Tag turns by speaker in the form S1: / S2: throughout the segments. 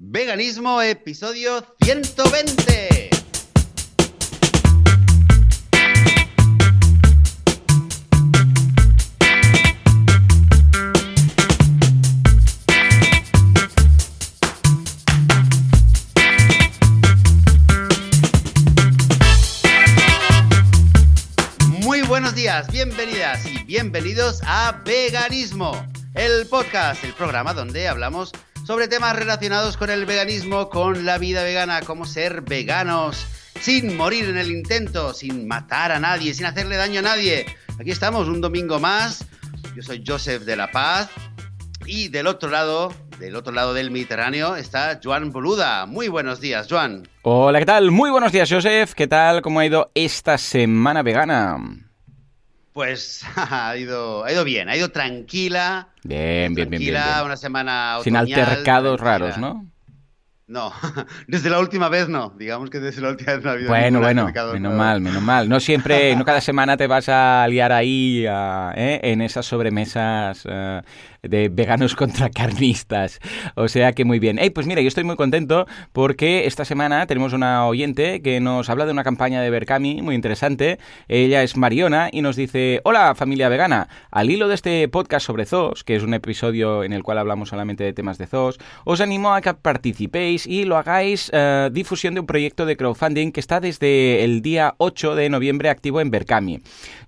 S1: Veganismo, episodio 120. Muy buenos días, bienvenidas y bienvenidos a Veganismo, el podcast, el programa donde hablamos sobre temas relacionados con el veganismo, con la vida vegana, cómo ser veganos sin morir en el intento, sin matar a nadie, sin hacerle daño a nadie. Aquí estamos un domingo más. Yo soy Joseph de la Paz y del otro lado, del otro lado del Mediterráneo está Joan Boluda. Muy buenos días, Joan.
S2: Hola, ¿qué tal? Muy buenos días, Joseph. ¿Qué tal? ¿Cómo ha ido esta semana vegana?
S1: Pues ha ido, ha ido bien, ha ido tranquila.
S2: Bien, bien, bien, bien,
S1: tranquila,
S2: bien.
S1: una semana
S2: Sin
S1: otoñal,
S2: altercados
S1: tranquila.
S2: raros, ¿no?
S1: No, desde la última vez no. Digamos que desde la última vez no ha habido
S2: Bueno, bueno, menos mal, menos mal. No siempre, no cada semana te vas a liar ahí a- ¿eh? en esas sobremesas eh, de veganos contra carnistas. O sea que muy bien. Ey, pues mira, yo estoy muy contento porque esta semana tenemos una oyente que nos habla de una campaña de Berkami muy interesante. Ella es Mariona y nos dice, hola familia vegana, al hilo de este podcast sobre zoos, que es un episodio en el cual hablamos solamente de temas de zoos, os animo a que participéis y lo hagáis eh, difusión de un proyecto de crowdfunding que está desde el día 8 de noviembre activo en Berkami.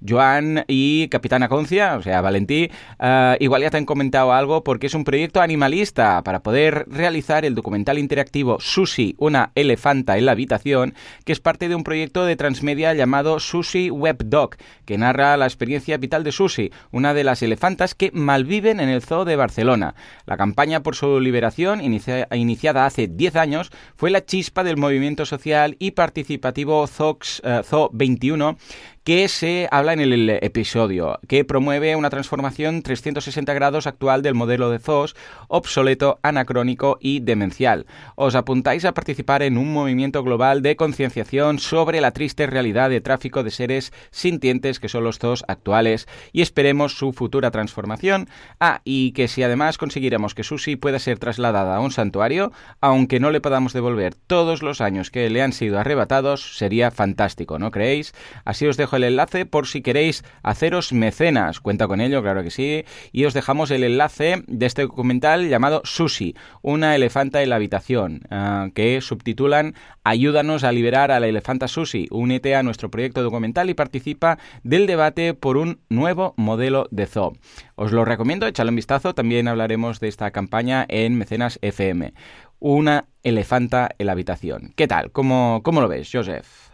S2: Joan y Capitana Concia, o sea, Valentí, eh, igual ya te han comentado algo porque es un proyecto animalista para poder realizar el documental interactivo Sushi, una elefanta en la habitación, que es parte de un proyecto de transmedia llamado Sushi Web Doc, que narra la experiencia vital de Sushi, una de las elefantas que malviven en el zoo de Barcelona. La campaña por su liberación, inicia- iniciada hace 10 años, fue la chispa del movimiento social y participativo ZOX, eh, Zoo 21, que se habla en el episodio, que promueve una transformación 360 grados actual del modelo de zoos, obsoleto, anacrónico y demencial. Os apuntáis a participar en un movimiento global de concienciación sobre la triste realidad de tráfico de seres sintientes que son los zoos actuales y esperemos su futura transformación. Ah, y que si además conseguiremos que Susi pueda ser trasladada a un santuario, aunque no le podamos devolver todos los años que le han sido arrebatados, sería fantástico, ¿no creéis? Así os dejo el enlace por si queréis haceros mecenas. Cuenta con ello, claro que sí. Y os dejamos el enlace de este documental llamado Sushi, una elefanta en la habitación, ah, que subtitulan Ayúdanos a liberar a la elefanta Sushi. Únete a nuestro proyecto documental y participa del debate por un nuevo modelo de zoo. Os lo recomiendo, echadle un vistazo. También hablaremos de esta campaña en Mecenas FM. Una elefanta en la habitación. ¿Qué tal? ¿Cómo, cómo lo ves, Joseph?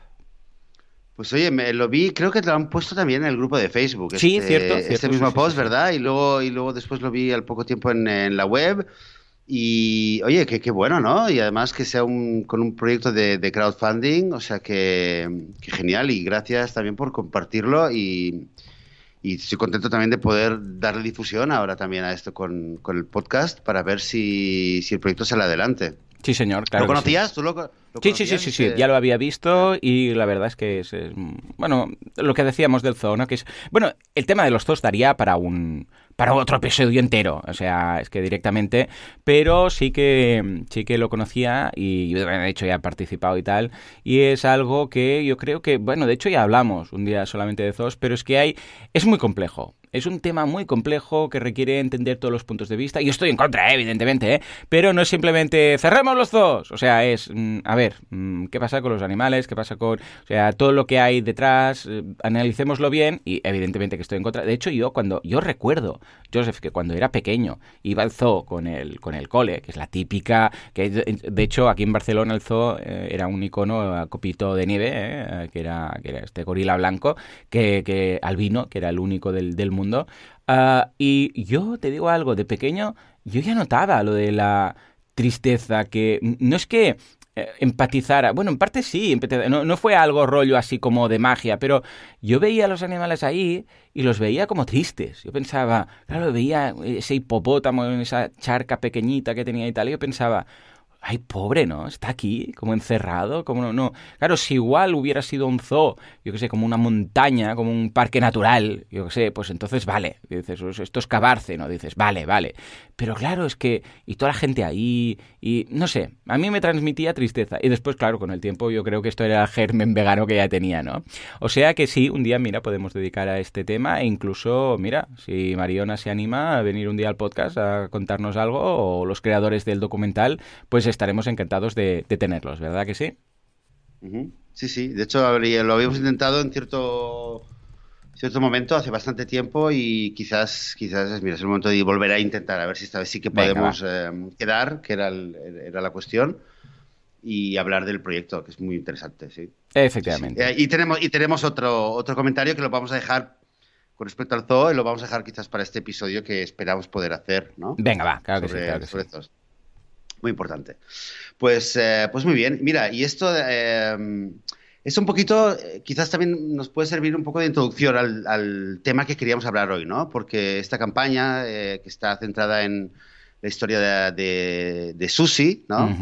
S1: Pues oye, me lo vi, creo que te lo han puesto también en el grupo de Facebook.
S2: Sí,
S1: este,
S2: cierto,
S1: Este
S2: cierto,
S1: mismo
S2: sí,
S1: post,
S2: sí.
S1: ¿verdad? Y luego, y luego después lo vi al poco tiempo en, en la web. Y oye, qué, qué bueno, ¿no? Y además que sea un, con un proyecto de, de crowdfunding, o sea que, que genial. Y gracias también por compartirlo. Y, y estoy contento también de poder darle difusión ahora también a esto con, con el podcast para ver si, si el proyecto sale adelante.
S2: Sí, señor. Claro
S1: ¿Lo
S2: que sí.
S1: conocías? ¿Tú lo,
S2: Sí, sí, sí,
S1: conocías,
S2: sí, sí,
S1: este?
S2: ya lo había visto y la verdad es que es, es, bueno, lo que decíamos del zoo, ¿no? Que es, bueno, el tema de los zoos daría para un, para otro episodio entero, o sea, es que directamente, pero sí que, sí que lo conocía y de hecho ya he participado y tal, y es algo que yo creo que, bueno, de hecho ya hablamos un día solamente de zoos, pero es que hay, es muy complejo. Es un tema muy complejo que requiere entender todos los puntos de vista. Y estoy en contra, ¿eh? evidentemente, ¿eh? pero no es simplemente cerremos los zoos. O sea, es, mm, a ver, mm, ¿qué pasa con los animales? ¿Qué pasa con, o sea, todo lo que hay detrás? eh, analicémoslo bien y evidentemente que estoy en contra. De hecho, yo cuando, yo recuerdo, Joseph, que cuando era pequeño iba al zoo con el, con el cole, que es la típica, que de de hecho aquí en Barcelona el zoo eh, era un icono a copito de nieve, eh, que, era, que era este gorila blanco, que, que albino, que era el único del, del mundo. Ah, y yo te digo algo, de pequeño yo ya notaba lo de la tristeza, que no es que eh, empatizara, bueno, en parte sí, no, no fue algo rollo así como de magia, pero yo veía a los animales ahí y los veía como tristes. Yo pensaba, claro, veía ese hipopótamo en esa charca pequeñita que tenía y tal, y yo pensaba, ay, pobre, ¿no? Está aquí, como encerrado, como no, no. Claro, si igual hubiera sido un zoo, yo qué sé, como una montaña, como un parque natural, yo qué sé, pues entonces vale. Dices, pues esto es cavarse, ¿no? Dices, vale, vale. Pero claro, es que, y toda la gente ahí, y no sé, a mí me transmitía tristeza. Y después, claro, con el tiempo yo creo que esto era el germen vegano que ya tenía, ¿no? O sea que sí, un día, mira, podemos dedicar a este tema e incluso, mira, si Mariona se anima a venir un día al podcast a contarnos algo, o los creadores del documental, pues estaremos encantados de, tenerlos, ¿verdad que sí?
S1: Sí, sí. De hecho, lo habíamos intentado en cierto cierto momento, hace bastante tiempo, y quizás, quizás mira, es el momento de volver a intentar, a ver si esta vez sí que podemos eh, quedar, que era, era la cuestión, y hablar del proyecto, que es muy interesante, sí.
S2: Efectivamente.
S1: Eh, y tenemos, y tenemos otro, otro comentario que lo vamos a dejar con respecto al zoo, y lo vamos a dejar quizás para este episodio que esperamos poder hacer, ¿no?
S2: Venga, va, claro que sí. Claro que sí.
S1: Muy importante. Pues, eh, pues muy bien. Mira, y esto eh, es un poquito, eh, quizás también nos puede servir un poco de introducción al, tema que queríamos hablar hoy, ¿no? Porque esta campaña que está centrada en la historia de, de, Susi, ¿no?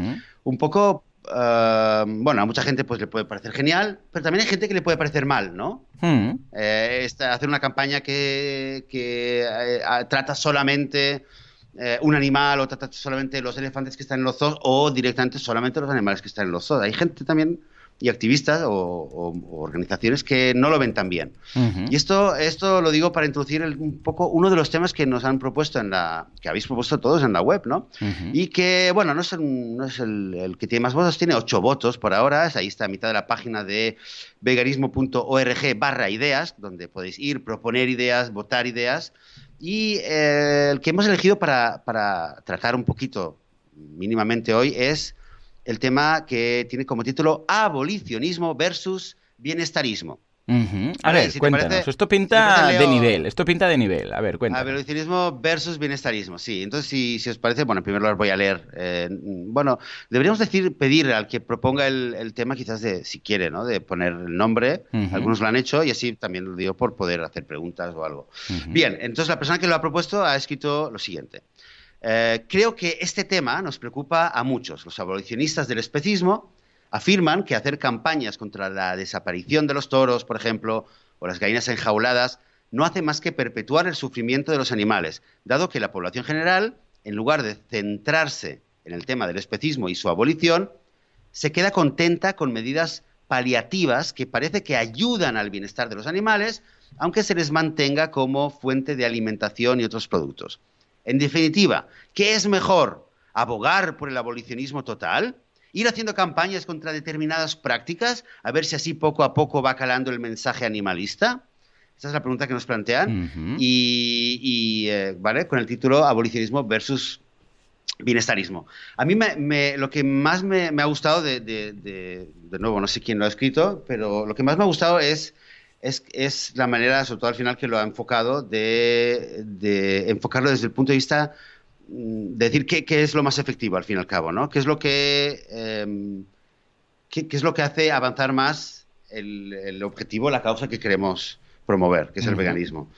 S1: Un poco bueno, a mucha gente pues le puede parecer genial, pero también hay gente que le puede parecer mal, ¿no? hacer una campaña que, que trata solamente eh, un animal o trata solamente los elefantes que están en los zoos o directamente solamente los animales que están en los zoos. Hay gente también y activistas o, organizaciones que no lo ven tan bien. Y esto, esto lo digo para introducir un poco uno de los temas que nos han propuesto en la, que habéis propuesto todos en la web, ¿no? Y que, bueno, no es, no es el, que tiene más votos, tiene ocho votos por ahora, es ahí está a mitad de la página de veganismo.org barra ideas, donde podéis ir, proponer ideas, votar ideas. Y eh, el que hemos elegido para, tratar un poquito mínimamente hoy es el tema que tiene como título Abolicionismo versus Bienestarismo.
S2: A ver, cuéntanos. esto pinta de nivel. Esto pinta de nivel. A ver, cuéntanos.
S1: Abolicionismo versus bienestarismo. Sí. Entonces, si, os parece, bueno, primero lo voy a leer. Eh, bueno, deberíamos decir, pedir al que proponga el, tema, quizás de, si quiere, ¿no? De poner el nombre. Algunos lo han hecho y así también lo digo por poder hacer preguntas o algo. Bien, entonces la persona que lo ha propuesto ha escrito lo siguiente. Eh, creo que este tema nos preocupa a muchos, los abolicionistas del especismo afirman que hacer campañas contra la desaparición de los toros, por ejemplo, o las gallinas enjauladas, no hace más que perpetuar el sufrimiento de los animales, dado que la población general, en lugar de centrarse en el tema del especismo y su abolición, se queda contenta con medidas paliativas que parece que ayudan al bienestar de los animales, aunque se les mantenga como fuente de alimentación y otros productos. En definitiva, ¿qué es mejor? ¿Abogar por el abolicionismo total? Ir haciendo campañas contra determinadas prácticas, a ver si así poco a poco va calando el mensaje animalista. Esa es la pregunta que nos plantean. Y, eh, ¿vale? Con el título Abolicionismo versus bienestarismo. A mí me, lo que más me, ha gustado de, de, nuevo, no sé quién lo ha escrito, pero lo que más me ha gustado es, es, es la manera, sobre todo al final, que lo ha enfocado, de, enfocarlo desde el punto de vista decir qué, es lo más efectivo al fin y al cabo, ¿no? ¿Qué es lo que, em, qué, es lo que hace avanzar más el, objetivo, la causa que queremos promover, que es el veganismo?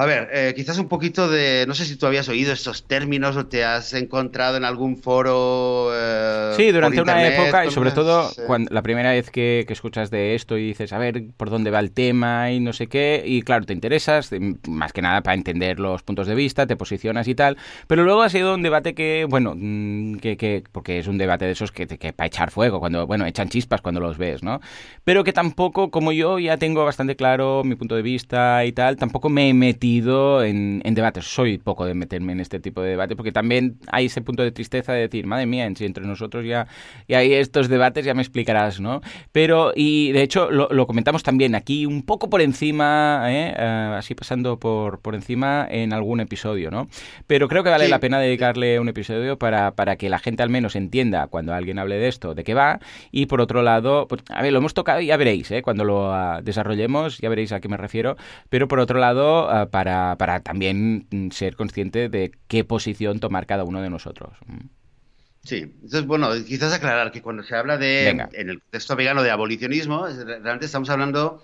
S1: A ver, eh, quizás un poquito de. No sé si tú habías oído estos términos o te has encontrado en algún foro. Eh,
S2: sí, durante una época y sobre todo cuando, la primera vez que, escuchas de esto y dices, a ver por dónde va el tema y no sé qué, y claro, te interesas, más que nada para entender los puntos de vista, te posicionas y tal, pero luego ha sido un debate que, bueno, mm, que, que porque es un debate de esos que, que para echar fuego, cuando, bueno, echan chispas cuando los ves, ¿no? Pero que tampoco, como yo ya tengo bastante claro mi punto de vista y tal, tampoco me he metido en, debates. Soy poco de meterme en este tipo de debates porque también hay ese punto de tristeza de decir, madre mía, entre nosotros ya, y hay estos debates, ya me explicarás, ¿no? Pero, y de hecho, lo, comentamos también aquí un poco por encima, ¿eh? Eh, así pasando por, por encima en algún episodio, ¿no? Pero creo que vale la pena dedicarle un episodio para, para que la gente al menos entienda cuando alguien hable de esto, de qué va. Y por otro lado, pues, a ver, lo hemos tocado, ya veréis, ¿eh? cuando lo ah, desarrollemos, ya veréis a qué me refiero. Pero por otro lado, ah, para, también ser consciente de qué posición tomar cada uno de nosotros.
S1: Sí, entonces, bueno, quizás aclarar que cuando se habla de, en el texto vegano de abolicionismo, realmente estamos hablando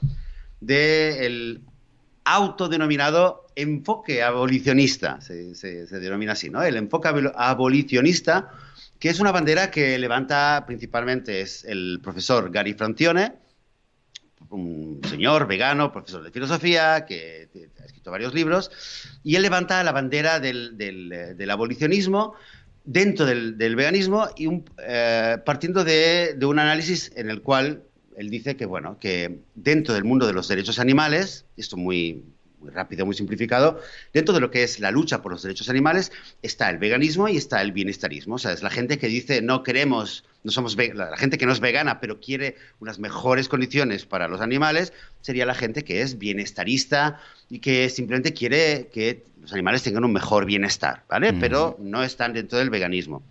S1: del autodenominado enfoque abolicionista, se, se, denomina así, ¿no? El enfoque abolicionista que es una bandera que levanta principalmente es el profesor Gary Francione, un señor vegano, profesor de filosofía, que varios libros, y él levanta la bandera del, del, abolicionismo dentro del, veganismo y eh, partiendo de, de, un análisis en el cual él dice que, bueno, que dentro del mundo de los derechos animales, esto muy, muy rápido, muy simplificado, dentro de lo que es la lucha por los derechos animales está el veganismo y está el bienestarismo. O sea, es la gente que dice no queremos, no somos la gente que no es vegana, pero quiere unas mejores condiciones para los animales, sería la gente que es bienestarista y que simplemente quiere que los animales tengan un mejor bienestar, ¿vale? Pero no están dentro del veganismo.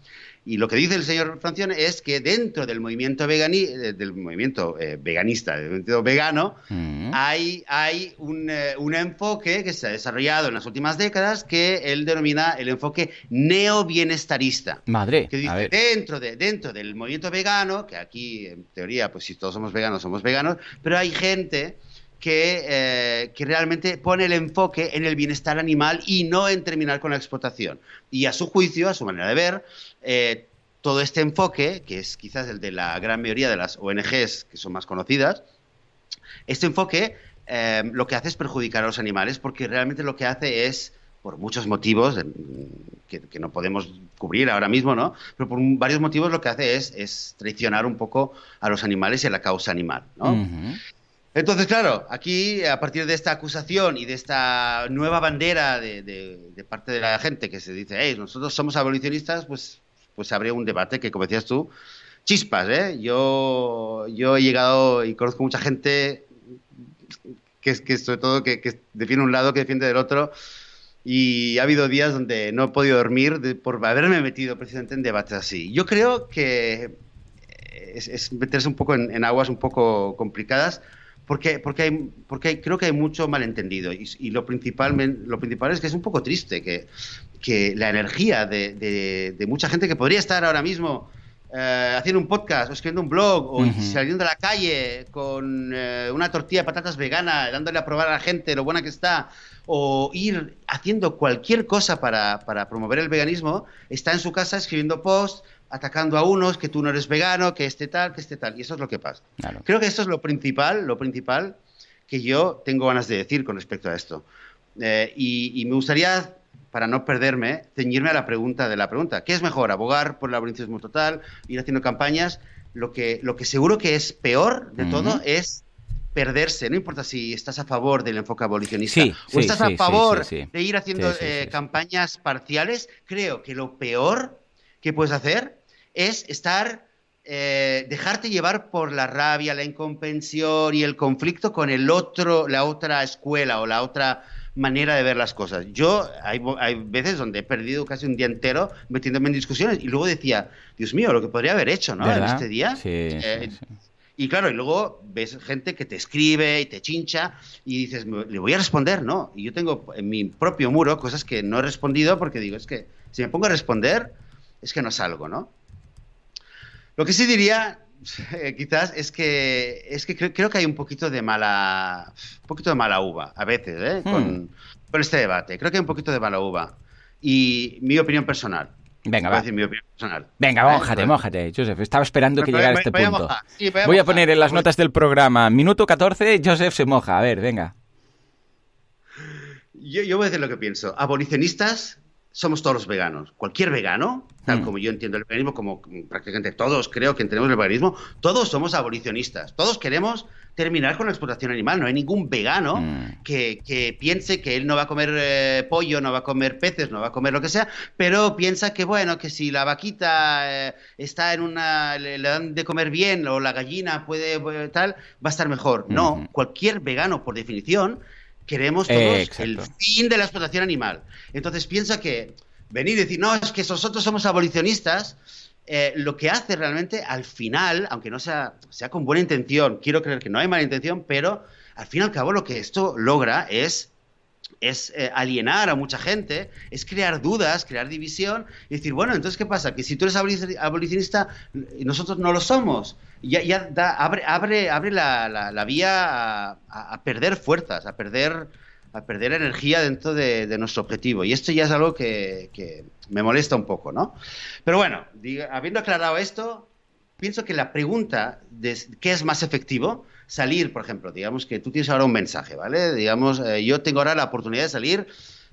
S1: Y lo que dice el señor Francione es que dentro del movimiento, vegani, eh, del movimiento eh, veganista, del movimiento vegano, mm. hay, hay un, eh, un, enfoque que se ha desarrollado en las últimas décadas que él denomina el enfoque neo-bienestarista.
S2: Madre.
S1: Que dice, dentro, de, dentro del movimiento vegano, que aquí en teoría, pues si todos somos veganos, somos veganos, pero hay gente que, que, realmente pone el enfoque en el bienestar animal y no en terminar con la explotación. Y a su juicio, a su manera de ver, eh, todo este enfoque, que es quizás el de la gran mayoría de las ONGs que son más conocidas, este enfoque eh, lo que hace es perjudicar a los animales porque realmente lo que hace es, por muchos motivos que, no podemos cubrir ahora mismo, ¿no? Pero por varios motivos lo que hace es, traicionar un poco a los animales y a la causa animal, Entonces, claro, aquí, a partir de esta acusación y de esta nueva bandera de, parte de la gente que se dice, hey, nosotros somos abolicionistas, pues pues habría un debate que, como decías tú, chispas, ¿eh? Yo, yo he llegado y conozco mucha gente que, que sobre todo que, que defiende un lado, que defiende del otro, y ha habido días donde no he podido dormir por haberme metido precisamente en debates así. Yo creo que es, meterse un poco en, aguas un poco complicadas, porque, porque, hay, porque creo que hay mucho malentendido y, y, lo, principal, lo principal es que es un poco triste que, que la energía de, de, mucha gente que podría estar ahora mismo eh, haciendo un podcast o escribiendo un blog o saliendo a la calle con eh, una tortilla de patatas vegana, dándole a probar a la gente lo buena que está, o ir haciendo cualquier cosa para, para promover el veganismo, está en su casa escribiendo posts, atacando a unos, que tú no eres vegano, que este tal, que este tal. Y eso es lo que pasa. Creo que esto es lo principal, lo principal que yo tengo ganas de decir con respecto a esto. Eh, y, me gustaría, para no perderme, ceñirme a la pregunta de la pregunta. ¿Qué es mejor, abogar por el abolicionismo total, ir haciendo campañas? Lo que, lo que seguro que es peor de todo es perderse, no importa si estás a favor del enfoque abolicionista o estás a favor de ir haciendo eh, campañas parciales, creo que lo peor que puedes hacer es estar, eh, dejarte llevar por la rabia, la incomprensión y el conflicto con el otro, la otra escuela o la otra manera de ver las cosas. Yo hay, veces donde he perdido casi un día entero metiéndome en discusiones y luego decía, Dios mío, lo que podría haber hecho, ¿no? En este día. Eh, y claro, y luego ves gente que te escribe y te chincha y dices, le voy a responder, ¿no? Y yo tengo en mi propio muro cosas que no he respondido porque digo, es que si me pongo a responder, es que no salgo, ¿no? Lo que sí diría, eh, quizás, es que, es que creo, que hay un poquito de mala, un poquito de mala uva, a veces, ¿eh? Hmm. Con, este debate. Creo que hay un poquito de mala uva. Y mi opinión personal.
S2: Venga, va. Decir mi opinión personal. Venga, mójate, mójate, Joseph. Estaba esperando que llegara este punto. voy, a, poner en las notas del programa, minuto 14, Joseph se moja. A ver, venga.
S1: Yo, yo voy a decir lo que pienso. Abolicionistas somos todos los veganos. Cualquier vegano, tal mm. como yo entiendo el veganismo, como prácticamente todos creo que entendemos el veganismo, todos somos abolicionistas. Todos queremos terminar con la explotación animal. No hay ningún vegano mm. que, piense que él no va a comer eh, pollo, no va a comer peces, no va a comer lo que sea, pero piensa que, bueno, que si la vaquita eh, está en una. Le, dan de comer bien o la gallina puede. Eh, tal, va a estar mejor. No, mm. cualquier vegano, por definición, queremos todos el fin de la explotación animal. Entonces piensa que venir y decir, no, es que nosotros somos abolicionistas, eh, lo que hace realmente al final, aunque no sea, sea con buena intención, quiero creer que no hay mala intención, pero al fin y al cabo lo que esto logra es es eh, alienar a mucha gente, es crear dudas, crear división y decir, bueno, entonces, ¿qué pasa? Que si tú eres abolicionista nosotros no lo somos, ya, ya abre, abre, abre la, la, vía a, perder fuerzas, a perder a perder energía dentro de, nuestro objetivo. Y esto ya es algo que, me molesta un poco, ¿no? Pero bueno, habiendo aclarado esto, pienso que la pregunta de qué es más efectivo, salir, por ejemplo, digamos que tú tienes ahora un mensaje, ¿vale? Digamos, eh, yo tengo ahora la oportunidad de salir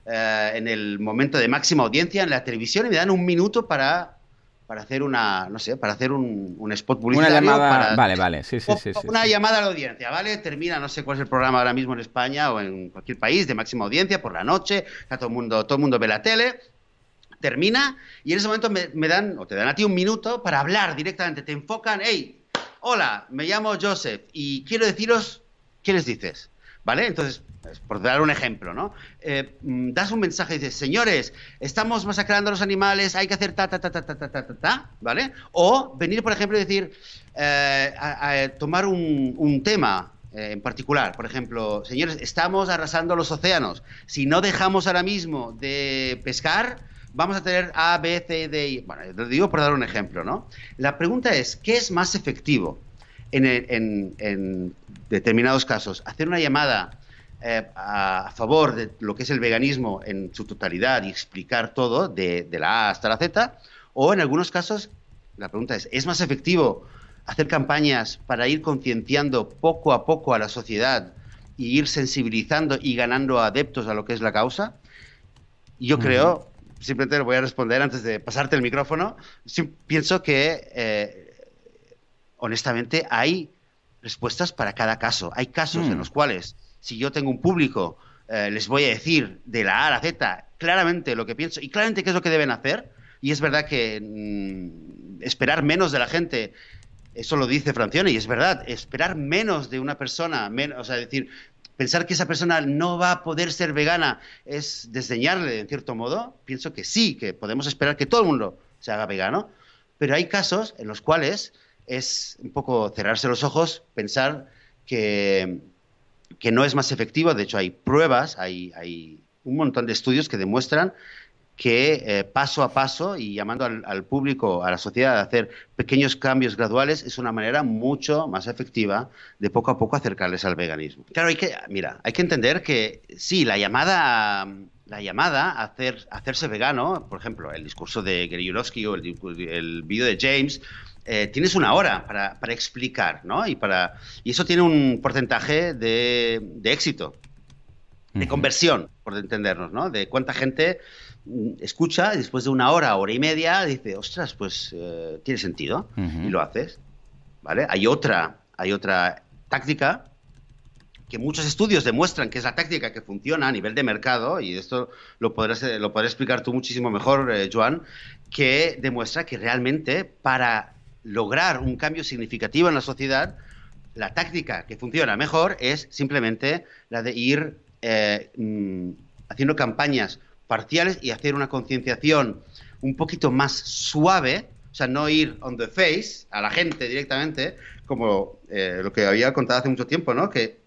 S1: eh, en el momento de máxima audiencia en la televisión y me dan un minuto para para hacer una, no sé, para hacer un, un spot publicitario.
S2: Una llamada,
S1: vale,
S2: vale, sí, sí, sí,
S1: Una llamada a la audiencia, ¿vale? Termina, no sé cuál es el programa ahora mismo en España o en cualquier país de máxima audiencia por la noche, todo el mundo, todo el mundo ve la tele, termina y en ese momento me, me, dan, o te dan a ti un minuto para hablar directamente, te enfocan, hey, hola, me llamo Joseph y quiero deciros, ¿qué les dices? ¿Vale? Entonces, pues, por dar un ejemplo, ¿no? Eh, mm, das un mensaje y dices, señores, estamos masacrando a los animales, hay que hacer ta, ta, ta, ta, ta, ta, ta, ta, ¿vale? O venir, por ejemplo, y decir, eh, tomar un, un tema eh, en particular, por ejemplo, señores, estamos arrasando los océanos, si no dejamos ahora mismo de pescar, vamos a tener A, B, C, D, I. Bueno, lo digo por dar un ejemplo, ¿no? La pregunta es, ¿qué es más efectivo en, en, en determinados casos? ¿Hacer una llamada eh, a, favor de lo que es el veganismo en su totalidad y explicar todo, de, la A hasta la Z, o en algunos casos, la pregunta es, ¿es más efectivo hacer campañas para ir concienciando poco a poco a la sociedad y ir sensibilizando y ganando adeptos a lo que es la causa? Yo creo, simplemente lo voy a responder antes de pasarte el micrófono, pienso que, eh, honestamente, hay respuestas para cada caso. Hay casos en mm. los cuales si yo tengo un público, eh, les voy a decir de la A a la Z claramente lo que pienso y claramente qué es lo que deben hacer. Y es verdad que mm, esperar menos de la gente, eso lo dice Francione, y es verdad, esperar menos de una persona, menos, o sea, decir, pensar que esa persona no va a poder ser vegana es desdeñarle en cierto modo. Pienso que sí, que podemos esperar que todo el mundo se haga vegano, pero hay casos en los cuales es un poco cerrarse los ojos, pensar que, que no es más efectivo. De hecho, hay pruebas, hay, hay un montón de estudios que demuestran que eh, paso a paso y llamando al, público, a la sociedad a hacer pequeños cambios graduales es una manera mucho más efectiva de poco a poco acercarles al veganismo. Claro, hay que, mira, hay que entender que sí, la llamada, la llamada a, hacer, hacerse vegano, por ejemplo, el discurso de Gary o el, el vídeo de James, eh, tienes una hora para, explicar, ¿no? Y, para, y eso tiene un porcentaje de, éxito, de conversión, por entendernos, ¿no? De cuánta gente escucha y después de una hora, hora y media, dice, ostras, pues eh, tiene sentido, y lo haces, ¿vale? Hay otra, hay otra táctica que muchos estudios demuestran que es la táctica que funciona a nivel de mercado, y esto lo podrás, lo podrás explicar tú muchísimo mejor, eh, Joan, que demuestra que realmente para lograr un cambio significativo en la sociedad, la táctica que funciona mejor es simplemente la de ir eh, mm, haciendo campañas parciales y hacer una concienciación un poquito más suave, o sea, no ir on the face a la gente directamente, como eh, lo que había contado hace mucho tiempo, ¿no? Que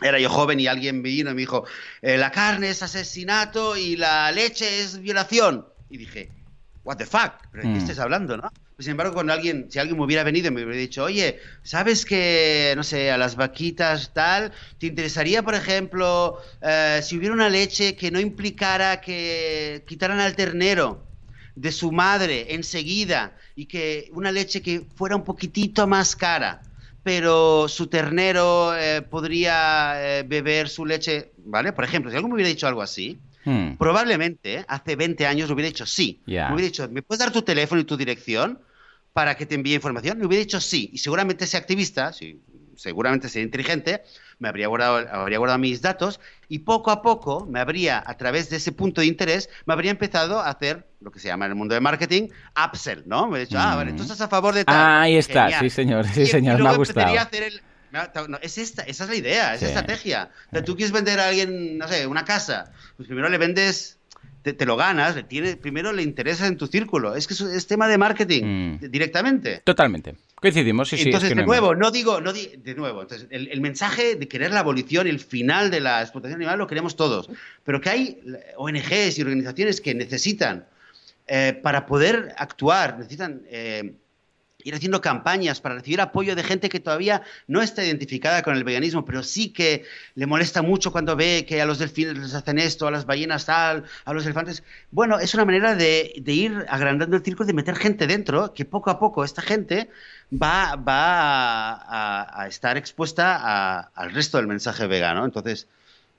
S1: era yo joven y alguien vino y me dijo, eh, la carne es asesinato y la leche es violación. Y dije, what the fuck, ¿de qué mm. estás hablando, no? Pues, sin embargo, cuando alguien, si alguien me hubiera venido y me hubiera dicho, oye, ¿sabes que, no sé, a las vaquitas tal, te interesaría, por ejemplo, eh, si hubiera una leche que no implicara que quitaran al ternero de su madre enseguida y que una leche que fuera un poquitito más cara? pero su ternero eh, podría eh, beber su leche, ¿vale? Por ejemplo, si alguien me hubiera dicho algo así, hmm. probablemente hace 20 años hubiera dicho sí. Me hubiera dicho, ¿me puedes dar tu teléfono y tu dirección? Para que te envíe información? Me hubiera dicho sí. Y seguramente ese activista, sí, seguramente sea inteligente, me habría guardado, habría guardado mis datos y poco a poco me habría, a través de ese punto de interés, me habría empezado a hacer lo que se llama en el mundo de marketing, upsell, ¿no? Me he dicho, ah, vale, tú estás a favor de tal.
S2: Ah, ahí está, sí señor, sí señor, me ha gustado.
S1: es esta, esa es la idea, esa estrategia. tú quieres vender a alguien, no sé, una casa, pues primero le vendes te, lo ganas, le tiene, primero le interesa en tu círculo. Es que es, tema de marketing mm. directamente.
S2: Totalmente. Coincidimos, sí,
S1: sí. Entonces, de nuevo, no digo, no de nuevo, entonces, el, mensaje de querer la abolición el final de la explotación animal lo queremos todos. Pero que hay ONGs y organizaciones que necesitan, eh, para poder actuar, necesitan eh, ir haciendo campañas para recibir apoyo de gente que todavía no está identificada con el veganismo, pero sí que le molesta mucho cuando ve que a los delfines les hacen esto, a las ballenas tal, a los elefantes. Bueno, es una manera de, ir agrandando el círculo, de meter gente dentro, que poco a poco esta gente va, va a, estar expuesta al resto del mensaje vegano. Entonces,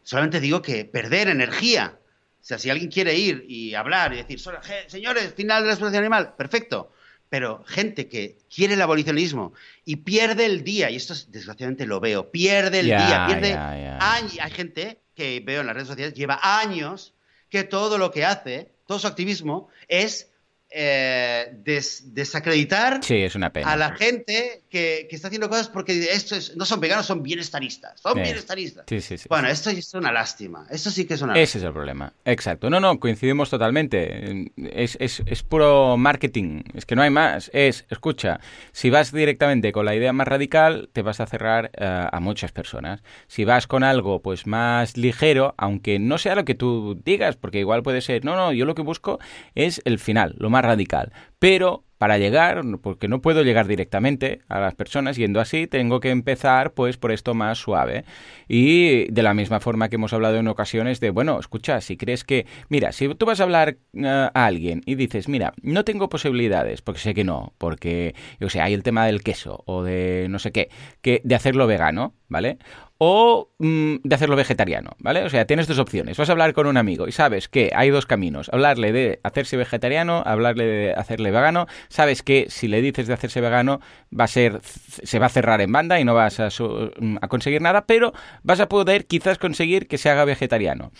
S1: solamente digo que perder energía. O sea, si alguien quiere ir y hablar y decir, señores, final de la explotación animal, perfecto pero gente que quiere el abolicionismo y pierde el día, y esto desgraciadamente lo veo, pierde el día, pierde años. Hay gente que veo en las redes sociales, lleva años que todo lo que hace, todo su activismo es eh, desacreditar a la gente que, está haciendo cosas porque esto no son veganos, son bienestaristas. Son bienestaristas. bueno, esto es una lástima. Esto sí que es una
S2: Ese es el problema. Exacto. No, no, coincidimos totalmente. Es, es, puro marketing. Es que no hay más. Es, escucha, si vas directamente con la idea más radical, te vas a cerrar eh, a muchas personas. Si vas con algo pues más ligero, aunque no sea lo que tú digas, porque igual puede ser, no, no, yo lo que busco es el final, lo más radical. Pero para llegar, porque no puedo llegar directamente a las personas yendo así, tengo que empezar pues por esto más suave. Y de la misma forma que hemos hablado en ocasiones de, bueno, escucha, si crees que, mira, si tú vas a hablar eh, a alguien y dices, mira, no tengo posibilidades, porque sé que no, porque, yo sé, hay el tema del queso o de no sé qué, que de hacerlo vegano, ¿vale? O mm, de hacerlo vegetariano, ¿vale? O sea, tienes dos opciones. Vas a hablar con un amigo y sabes que hay dos caminos. Hablarle de hacerse vegetariano, hablarle de hacerle vegano. Sabes que si le dices de hacerse vegano va a ser se va a cerrar en banda y no vas a, a conseguir nada, pero vas a poder quizás conseguir que se haga vegetariano.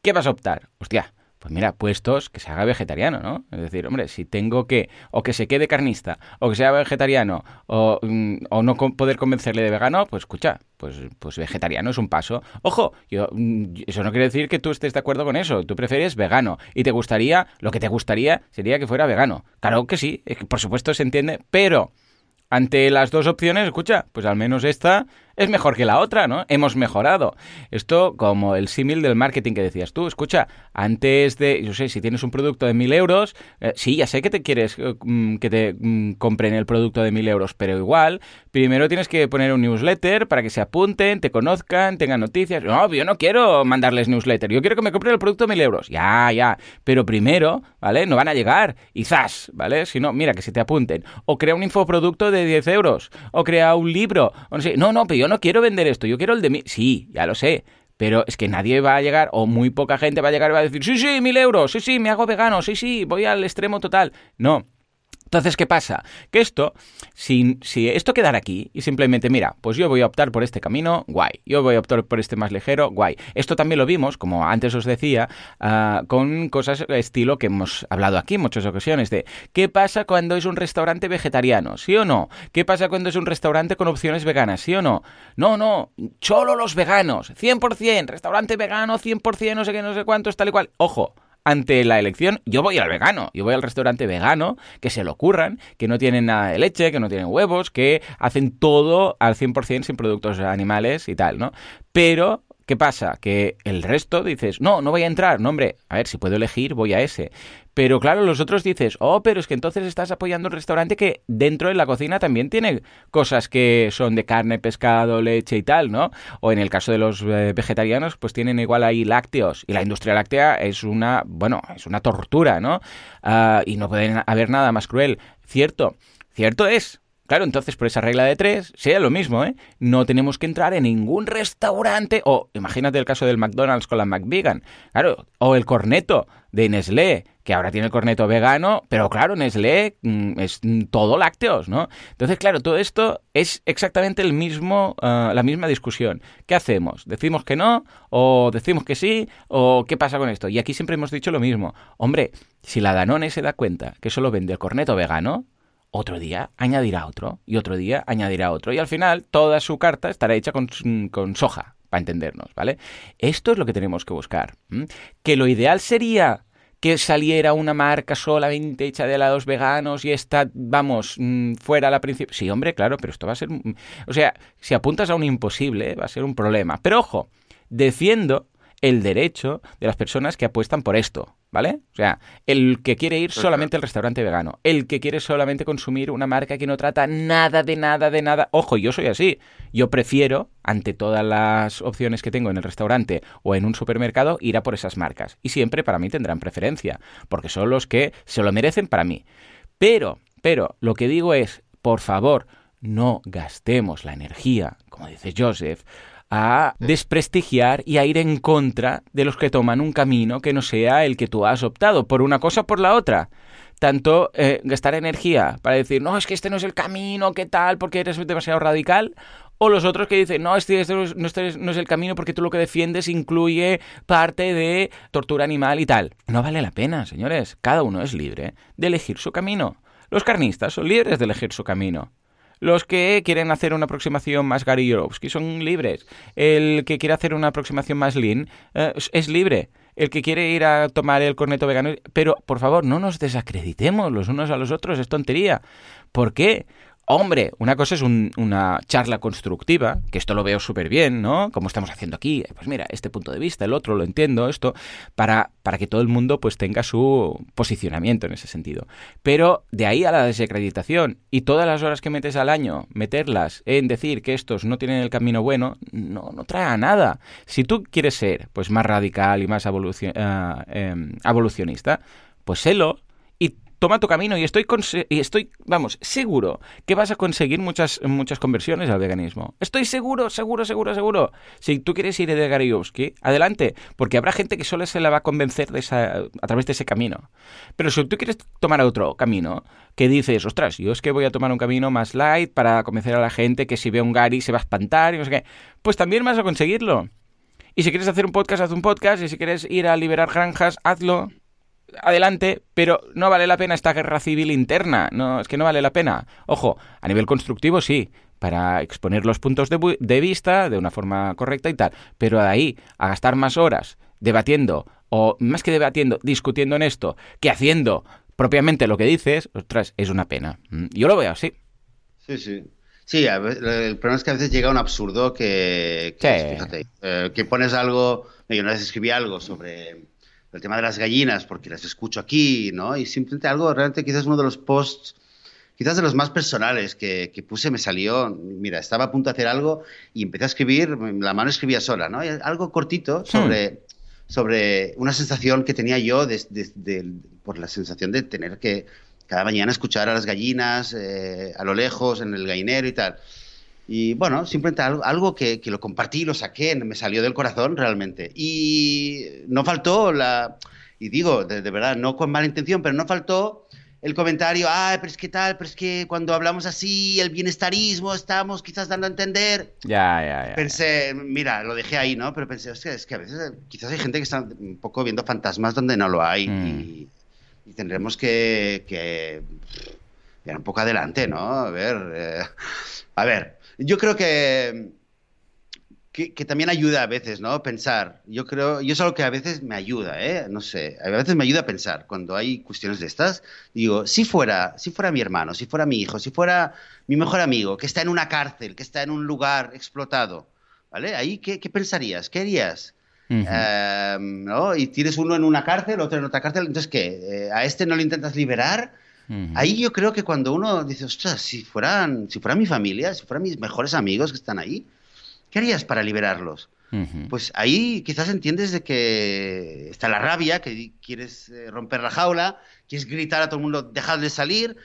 S2: ¿Qué vas a optar? Hostia, pues mira, puestos que se haga vegetariano, ¿no? Es decir, hombre, si tengo que, o que se quede carnista, o que sea vegetariano, o, mm, o no poder convencerle de vegano, pues escucha, pues, pues vegetariano es un paso. Ojo, yo, mm, eso no quiere decir que tú estés de acuerdo con eso. Tú prefieres vegano y te gustaría, lo que te gustaría sería que fuera vegano. Claro que sí, por supuesto se entiende, pero ante las dos opciones, escucha, pues al menos esta es mejor que la otra, ¿no? Hemos mejorado. Esto como el símil del marketing que decías tú. Escucha, antes de, yo sé, si tienes un producto de mil euros, eh, sí, ya sé que te quieres eh, mm, que te mm, compren el producto de mil euros, pero igual, primero tienes que poner un newsletter para que se apunten, te conozcan, tengan noticias. No, yo no quiero mandarles newsletter, yo quiero que me compren el producto de mil euros. Ya, ya. Pero primero, ¿vale? No van a llegar. Y zas, ¿vale? Si no, mira, que se te apunten. O crea un infoproducto de 10 euros. O crea un libro. O no sé. No, no, pero yo no quiero vender esto, yo quiero el de mí. Sí, ya lo sé. Pero es que nadie va a llegar, o muy poca gente va a llegar y va a decir, sí, sí, mil euros, sí, sí, me hago vegano, sí, sí, voy al extremo total. No, entonces, ¿qué pasa? Que esto, si, si, esto quedara aquí y simplemente, mira, pues yo voy a optar por este camino, guay. Yo voy a optar por este más ligero, guay. Esto también lo vimos, como antes os decía, uh, con cosas estilo que hemos hablado aquí en muchas ocasiones, de qué pasa cuando es un restaurante vegetariano, ¿sí o no? ¿Qué pasa cuando es un restaurante con opciones veganas, ¿sí o no? No, no, solo los veganos, 100%, restaurante vegano, 100%, no sé qué, no sé cuánto, tal y cual. Ojo, ante la elección, yo voy al vegano, yo voy al restaurante vegano, que se lo curran, que no tienen nada de leche, que no tienen huevos, que hacen todo al 100% sin productos animales y tal, ¿no? Pero ¿Qué pasa? Que el resto dices, no, no voy a entrar. No, hombre, a ver, si puedo elegir, voy a ese. Pero claro, los otros dices, oh, pero es que entonces estás apoyando un restaurante que dentro de la cocina también tiene cosas que son de carne, pescado, leche y tal, ¿no? O en el caso de los eh, vegetarianos, pues tienen igual ahí lácteos. Y la industria láctea es una, bueno, es una tortura, ¿no? Ah, y no puede haber nada más cruel. Cierto, cierto es, Claro, entonces por esa regla de tres, sea lo mismo, ¿eh? No tenemos que entrar en ningún restaurante, o imagínate el caso del McDonald's con la McVegan, claro, o el corneto de Nestlé, que ahora tiene el corneto vegano, pero claro, Nestlé mm, es todo lácteos, ¿no? Entonces, claro, todo esto es exactamente el mismo, ah, la misma discusión. ¿Qué hacemos? ¿Decimos que no? ¿O decimos que sí? ¿O qué pasa con esto? Y aquí siempre hemos dicho lo mismo. Hombre, si la Danone se da cuenta que solo vende el corneto vegano, otro día añadirá otro y otro día añadirá otro y al final toda su carta estará hecha con, soja, para entendernos, ¿vale? Esto es lo que tenemos que buscar. Que lo ideal sería que saliera una marca solamente hecha de helados veganos y esta, vamos, mm, fuera la principal. Sí, hombre, claro, pero esto va a ser... O sea, si apuntas a un imposible, va a ser un problema. Pero ojo, defiendo el derecho de las personas que apuestan por esto. ¿Vale? O sea, el que quiere ir solamente al restaurante vegano, el que quiere solamente consumir una marca que no trata nada de nada de nada. Ojo, yo soy así. Yo prefiero, ante todas las opciones que tengo en el restaurante o en un supermercado, ir a por esas marcas. Y siempre para mí tendrán preferencia, porque son los que se lo merecen para mí. Pero, pero, lo que digo es, por favor, no gastemos la energía, como dice Joseph, a desprestigiar y a ir en contra de los que toman un camino que no sea el que tú has optado, por una cosa o por la otra. Tanto eh, gastar energía para decir, no, es que este no es el camino, ¿qué tal? Porque eres demasiado radical. O los otros que dicen, no, este, este, no, este no es el camino porque tú lo que defiendes incluye parte de tortura animal y tal. No vale la pena, señores. Cada uno es libre de elegir su camino. Los carnistas son libres de elegir su camino. Los que quieren hacer una aproximación más Gary son libres. El que quiere hacer una aproximación más lean eh, es libre. El que quiere ir a tomar el corneto vegano. Pero, por favor, no nos desacreditemos los unos a los otros. Es tontería. ¿Por qué? Hombre, una cosa es una charla constructiva, que esto lo veo súper bien, ¿no? Como estamos haciendo aquí. Pues mira, este punto de vista, el otro, lo entiendo, esto, para, para que todo el mundo pues tenga su posicionamiento en ese sentido. Pero de ahí a la desacreditación y todas las horas que metes al año, meterlas en decir que estos no tienen el camino bueno, no, no trae a nada. Si tú quieres ser pues más radical y más evolucion, eh, evolucionista, pues sélo, toma tu camino y estoy, y estoy, vamos, seguro que vas a conseguir muchas, muchas conversiones al veganismo. Estoy seguro, seguro, seguro, seguro. Si tú quieres ir de Gariowski, adelante, porque habrá gente que solo se la va a convencer a través de ese camino. Pero si tú quieres tomar otro camino, que dices, ostras, yo es que voy a tomar un camino más light para convencer a la gente que si ve un Gary se va a espantar y no sé qué, pues también vas a conseguirlo. Y si quieres hacer un podcast, haz un podcast. Y si quieres ir a liberar granjas, hazlo adelante, pero no vale la pena esta guerra civil interna. No, es que no vale la pena. Ojo, a nivel constructivo sí, para exponer los puntos de, de vista de una forma correcta y tal. Pero de ahí a gastar más horas debatiendo, o más que debatiendo, discutiendo en esto, que haciendo propiamente lo que dices, ostras, es una pena. Mm, yo lo veo así.
S1: Sí, sí. Sí, el problema es que a veces llega un absurdo que, fíjate, eh, que pones algo, yo una vez escribí algo sobre el tema de las gallinas, porque las escucho aquí, ¿no? Y simplemente algo, realmente quizás uno de los posts, quizás de los más personales que, puse me salió, mira, estaba a punto de hacer algo y empecé a escribir, la mano escribía sola, ¿no? algo cortito sobre, sobre una sensación que tenía yo por la sensación de tener que cada mañana escuchar a las gallinas eh, a lo lejos, en el gallinero y tal. Y bueno, simplemente algo, algo que, que, lo compartí, lo saqué, me salió del corazón realmente. Y no faltó la, y digo, de, verdad, no con mala intención, pero no faltó el comentario, ah, pero es que tal, pero es que cuando hablamos así, el bienestarismo, estamos quizás dando a entender.
S2: Ya, ya, ya.
S1: Pensé, mira, lo dejé ahí, ¿no? Pero pensé, hostia, es que a veces quizás hay gente que está un poco viendo fantasmas donde no lo hay mm. y, y, tendremos que, que ir un poco adelante, ¿no? A ver, eh, a ver, yo creo que, que, también ayuda a veces, ¿no? Pensar. Yo creo, yo es algo que a veces me ayuda, ¿eh? No sé, a veces me ayuda a pensar cuando hay cuestiones de estas. Digo, si fuera, si fuera mi hermano, si fuera mi hijo, si fuera mi mejor amigo, que está en una cárcel, que está en un lugar explotado, ¿vale? Ahí, ¿qué, pensarías? ¿Qué harías? Em, ¿no? Y tienes uno en una cárcel, otro en otra cárcel, entonces, ¿qué? Eh, ¿A este no le intentas liberar? Ahí yo creo que cuando uno dice, ostras, si fueran, si fuera mi familia, si fueran mis mejores amigos que están ahí, ¿qué harías para liberarlos? Pues ahí quizás entiendes de que está la rabia, que quieres eh, romper la jaula, quieres gritar a todo el mundo, dejadle salir,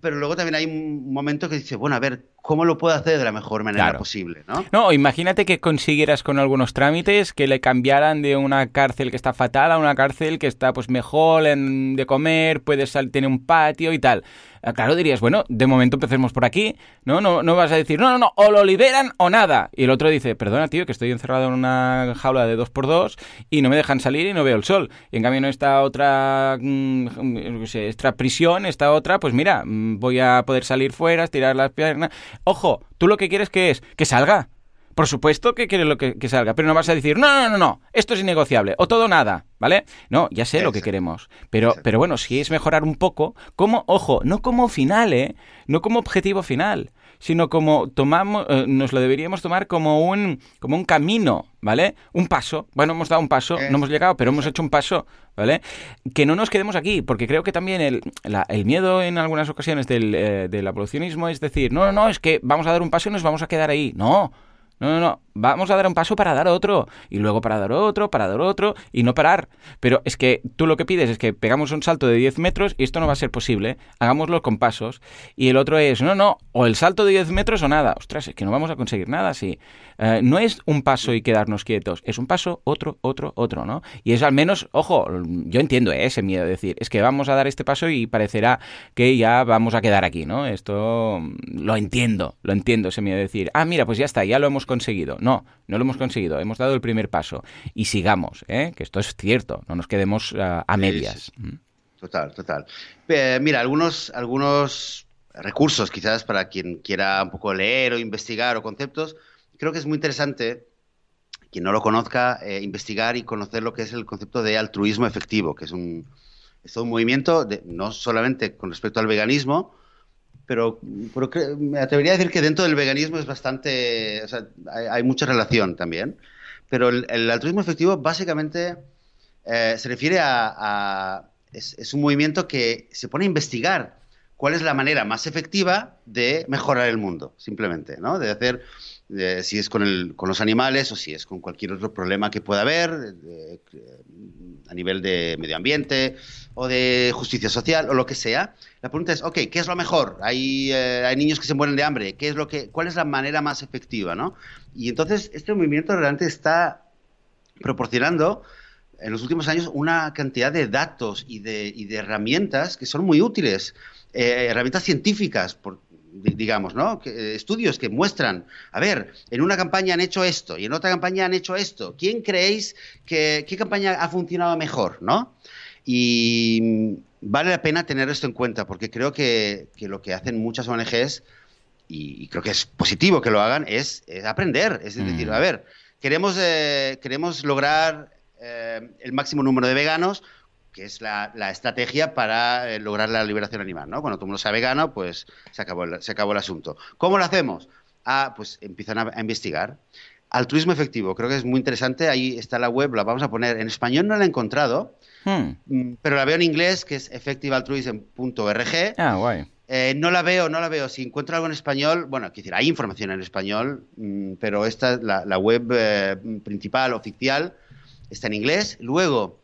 S1: pero luego también hay un momento que dice, bueno, a ver, ¿cómo lo puedo hacer de la mejor manera posible? ¿no?
S2: no, imagínate que consiguieras con algunos trámites que le cambiaran de una cárcel que está fatal a una cárcel que está pues mejor en, de comer, puedes tener un patio y tal. Ah, claro, dirías, bueno, de momento empecemos por aquí, ¿no? No, no vas a decir, no, no, no, o lo liberan o nada. Y el otro dice, perdona, tío, que estoy encerrado en una jaula de dos por dos y no me dejan salir y no veo el sol. Y en cambio en esta otra, mm, esta prisión, esta otra, pues mira, mm, voy a poder salir fuera, estirar las piernas. Ojo, tú lo que quieres que es que salga. Por supuesto que quiere lo que, salga, pero no vas a decir, no, no, no, no, esto es innegociable, o todo nada, ¿vale? No, ya sé lo que queremos. Pero, pero bueno, si es mejorar un poco, como, ojo, no como final, ¿eh? No como objetivo final, sino como tomamos, eh, nos lo deberíamos tomar como un, como un camino, ¿vale? Un paso. Bueno, hemos dado un paso, no hemos llegado, pero hemos hecho un paso, ¿vale? Que no nos quedemos aquí, porque creo que también el, el miedo en algunas ocasiones del, eh, del evolucionismo es decir, no, no, no, es que vamos a dar un paso y nos vamos a quedar ahí. No. No, no, no. Vamos a dar un paso para dar otro. Y luego para dar otro, para dar otro. Y no parar. Pero es que tú lo que pides es que pegamos un salto de 10 metros y esto no va a ser posible. Hagámoslo con pasos. Y el otro es, no, no. O el salto de 10 metros o nada. Ostras, es que no vamos a conseguir nada así. Eh, no es un paso y quedarnos quietos. Es un paso, otro, otro, otro, ¿no? Y es al menos, ojo, yo entiendo ese miedo de decir, es que vamos a dar este paso y parecerá que ya vamos a quedar aquí, ¿no? Esto lo entiendo, lo entiendo ese miedo de decir, ah, mira, pues ya está, ya lo hemos conseguido. No, no lo hemos conseguido, hemos dado el primer paso y sigamos, ¿eh? que esto es cierto, no nos quedemos uh, a medias.
S1: Mm. Total, total. mira, algunos, algunos recursos quizás para quien quiera un poco leer o investigar o conceptos, creo que es muy interesante quien no lo conozca, eh, investigar y conocer lo que es el concepto de altruismo efectivo, que es un, es un movimiento de, no solamente con respecto al veganismo, pero, me atrevería a decir que dentro del veganismo es bastante, o sea, hay, mucha relación también, pero el, altruismo efectivo básicamente eh, se refiere a, es, un movimiento que se pone a investigar cuál es la manera más efectiva de mejorar el mundo, simplemente, ¿no? De hacer si es con, el, con, los animales o si es con cualquier otro problema que pueda haber a nivel de medio ambiente o de justicia social o lo que sea. La pregunta es, ok, ¿qué es lo mejor? Hay, eh, hay niños que se mueren de hambre, ¿qué es lo que, ¿cuál es la manera más efectiva? ¿no? Y entonces este movimiento realmente está proporcionando en los últimos años una cantidad de datos y de, y de herramientas que son muy útiles, eh, herramientas científicas, por, digamos, ¿no? Eh, estudios que muestran, a ver, en una campaña han hecho esto y en otra campaña han hecho esto. ¿Quién creéis que qué campaña ha funcionado mejor, no? Y vale la pena tener esto en cuenta porque creo que, lo que hacen muchas ONGs y, creo que es positivo que lo hagan es, aprender, es decir, mm. a ver, queremos eh, queremos lograr eh, el máximo número de veganos que es la, estrategia para eh, lograr la liberación animal, ¿no? Cuando todo el mundo sea vegano, pues se acabó el, se acabó el asunto. ¿Cómo lo hacemos? Ah, pues empiezan a, investigar. Altruismo efectivo, creo que es muy interesante. Ahí está la web, la vamos a poner. En español no la he encontrado, hmm. mm, pero la veo en inglés, que es effectivealtruism.org.
S2: Ah, guay.
S1: Eh, no la veo, no la veo. Si encuentro algo en español, bueno, quiero decir, hay información en español, mm, pero esta, la, la web eh, principal, oficial, está en inglés. Luego,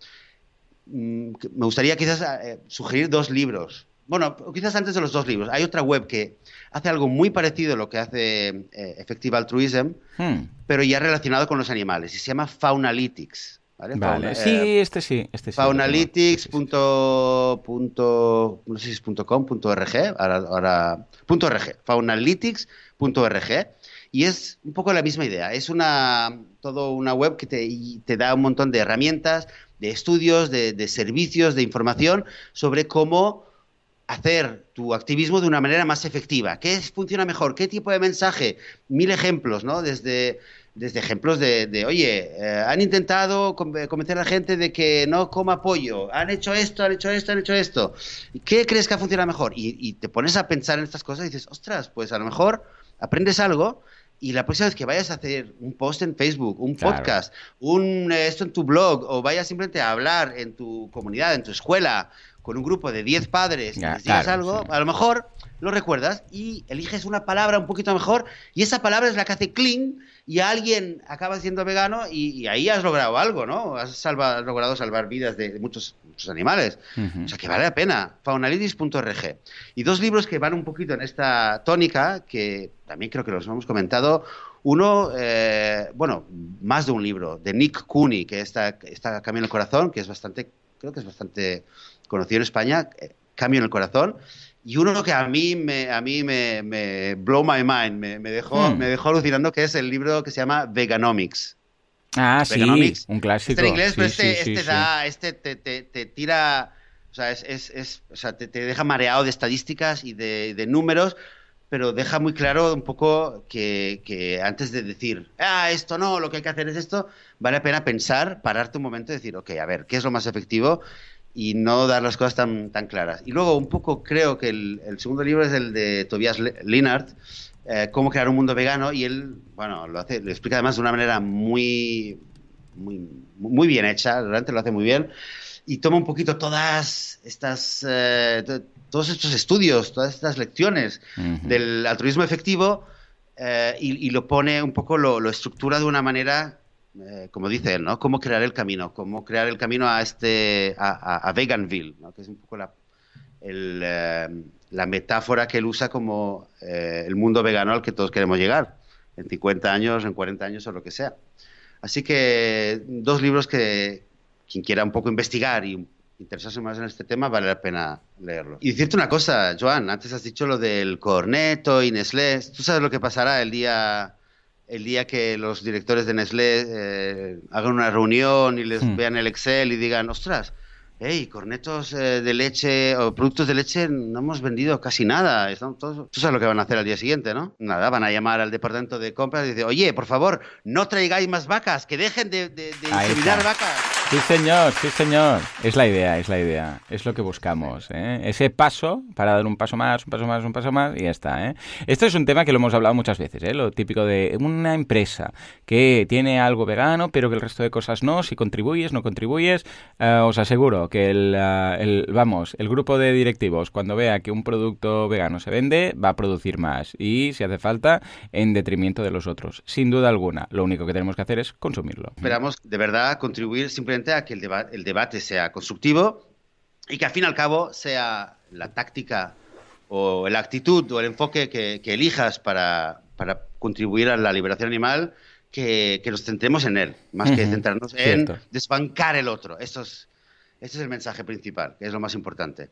S1: me gustaría quizás eh, sugerir dos libros. Bueno, quizás antes de los dos libros. Hay otra web que hace algo muy parecido a lo que hace eh, Effective Altruism, hmm. pero ya relacionado con los animales, y se llama Faunalytics.
S2: ¿vale? sí, eh, este sí. Este
S1: Faunalytics. no sé si es .com, .org, ahora, .org, faunalytics.org, y es un poco la misma idea. Es una, todo una web que te, te da un montón de herramientas, de estudios, de, servicios, de información sobre cómo hacer tu activismo de una manera más efectiva. ¿Qué funciona mejor? ¿Qué tipo de mensaje? Mil ejemplos, ¿no? Desde, desde ejemplos de, oye, eh, han intentado convencer a la gente de que no coma pollo, han hecho esto, han hecho esto, han hecho esto. ¿Qué crees que ha funcionado mejor? Y, y te pones a pensar en estas cosas y dices, ostras, pues a lo mejor aprendes algo y la próxima vez que vayas a hacer un post en Facebook, un podcast, un eh, esto en tu blog, o vayas simplemente a hablar en tu comunidad, en tu escuela, con un grupo de 10 padres y les digas algo, a lo mejor lo recuerdas y eliges una palabra un poquito mejor y esa palabra es la que hace cling y alguien acaba siendo vegano y, ahí has logrado algo, ¿no? Has, logrado salvar vidas de, muchos, muchos, animales. O sea que vale la pena. Faunalidis.org. Y dos libros que van un poquito en esta tónica, que también creo que los hemos comentado. Uno, eh, bueno, más de un libro, de Nick Cooney, que está, está Cambio en el Corazón, que es bastante, creo que es bastante conocido en España, eh, Cambio en el Corazón y uno que a mí me, a mí me, me blow my mind, me, me dejó, hmm. me dejó alucinando, que es el libro que se llama Veganomics.
S2: Ah, sí, un clásico.
S1: Este en inglés, pero este, este, da, este te, te, te, tira, o sea, es, es, es o sea te, te, deja mareado de estadísticas y de, de números, pero deja muy claro un poco que, que, antes de decir, ah, esto no, lo que hay que hacer es esto, vale la pena pensar, pararte un momento y decir, ok, a ver, ¿qué es lo más efectivo? Y no dar las cosas tan, tan claras. Y luego, un poco creo que el, el segundo libro es el de Tobias Linhart, eh, cómo crear un mundo vegano, y él, bueno, lo, hace, lo explica además de una manera muy, muy, muy bien hecha, realmente lo hace muy bien y toma un poquito todas estas, eh, todos estos estudios, todas estas lecciones del altruismo efectivo eh, y, lo pone un poco, lo, estructura de una manera, eh, como dice él, ¿no? Cómo crear el camino, cómo crear el camino a este, a, Veganville, ¿no? Que es un poco la, la metáfora que él usa como el mundo vegano al que todos queremos llegar, en 50 años, en 40 años o lo que sea. Así que dos libros que, quien quiera un poco investigar y interesarse más en este tema, vale la pena leerlo. Y decirte una cosa, Joan, antes has dicho lo del corneto y Nestlé. ¿Tú sabes lo que pasará el día, el día que los directores de Nestlé eh, hagan una reunión y les hmm. vean el Excel y digan, ostras, hey, cornetos eh, de leche o productos de leche no hemos vendido casi nada. Estamos todos... Tú sabes lo que van a hacer al día siguiente, ¿no? Nada, van a llamar al departamento de compras y decir, oye, por favor, no traigáis más vacas, que dejen de, de, vacas.
S2: Sí, señor, sí, señor. Es la idea, es la idea. Es lo que buscamos. ¿eh? Ese paso para dar un paso más, un paso más, un paso más y ya está. ¿eh? Esto es un tema que lo hemos hablado muchas veces. ¿eh? Lo típico de una empresa que tiene algo vegano, pero que el resto de cosas no. Si contribuyes, no contribuyes. Eh, os aseguro que el, eh, el, vamos, el grupo de directivos, cuando vea que un producto vegano se vende, va a producir más. Y si hace falta, en detrimento de los otros. Sin duda alguna. Lo único que tenemos que hacer es consumirlo.
S1: Esperamos de verdad contribuir simplemente a que el, el debate sea constructivo y que al fin y al cabo sea la táctica o la actitud o el enfoque que, elijas para, para, contribuir a la liberación animal, que, nos centremos en él, más que centrarnos en desbancar el otro. Esto es, este es el mensaje principal, que es lo más importante.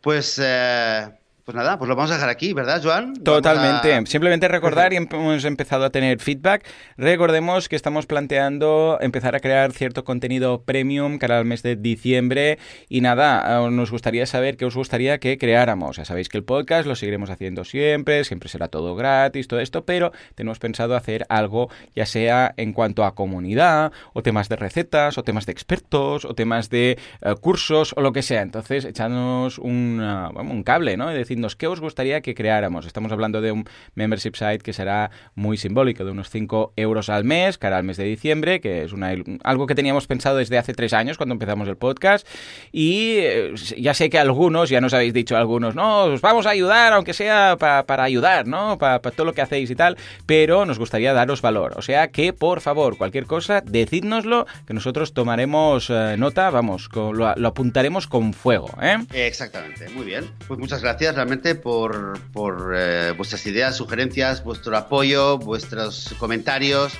S1: Pues eh, pues nada, pues lo vamos a dejar aquí, ¿verdad, Joan?
S2: Totalmente. Simplemente recordar, y hemos empezado a tener feedback. Recordemos que estamos planteando empezar a crear cierto contenido premium cara al mes de diciembre. Y nada, nos gustaría saber qué os gustaría que creáramos. Ya sabéis que el podcast lo seguiremos haciendo siempre, siempre será todo gratis, todo esto, pero tenemos pensado hacer algo, ya sea en cuanto a comunidad, o temas de recetas, o temas de expertos, o temas de eh, cursos, o lo que sea. Entonces, echadnos un, un cable, ¿no? Decidnos qué os gustaría que creáramos. Estamos hablando de un membership site que será muy simbólico, de unos 5 euros al mes, cara al mes de diciembre, que es una, algo que teníamos pensado desde hace tres años cuando empezamos el podcast. Y eh, ya sé que algunos, ya nos habéis dicho algunos, no, os vamos a ayudar, aunque sea para ayudar, ¿no? Para todo lo que hacéis y tal, pero nos gustaría daros valor. O sea que, por favor, cualquier cosa, decidnoslo, que nosotros tomaremos eh, nota, vamos, lo, apuntaremos con fuego. ¿eh?
S1: Exactamente, muy bien. Pues muchas gracias realmente por, por eh, vuestras ideas, sugerencias, vuestro apoyo, vuestros comentarios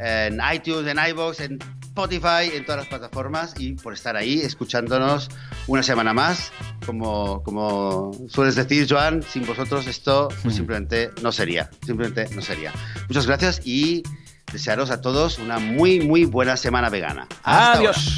S1: en iTunes, en iVoox, en Spotify, en todas las plataformas y por estar ahí escuchándonos una semana más. Como, como sueles decir, Joan, sin vosotros esto pues, simplemente no sería. Simplemente no sería. Muchas gracias y desearos a todos una muy, muy buena semana vegana.
S2: Adiós.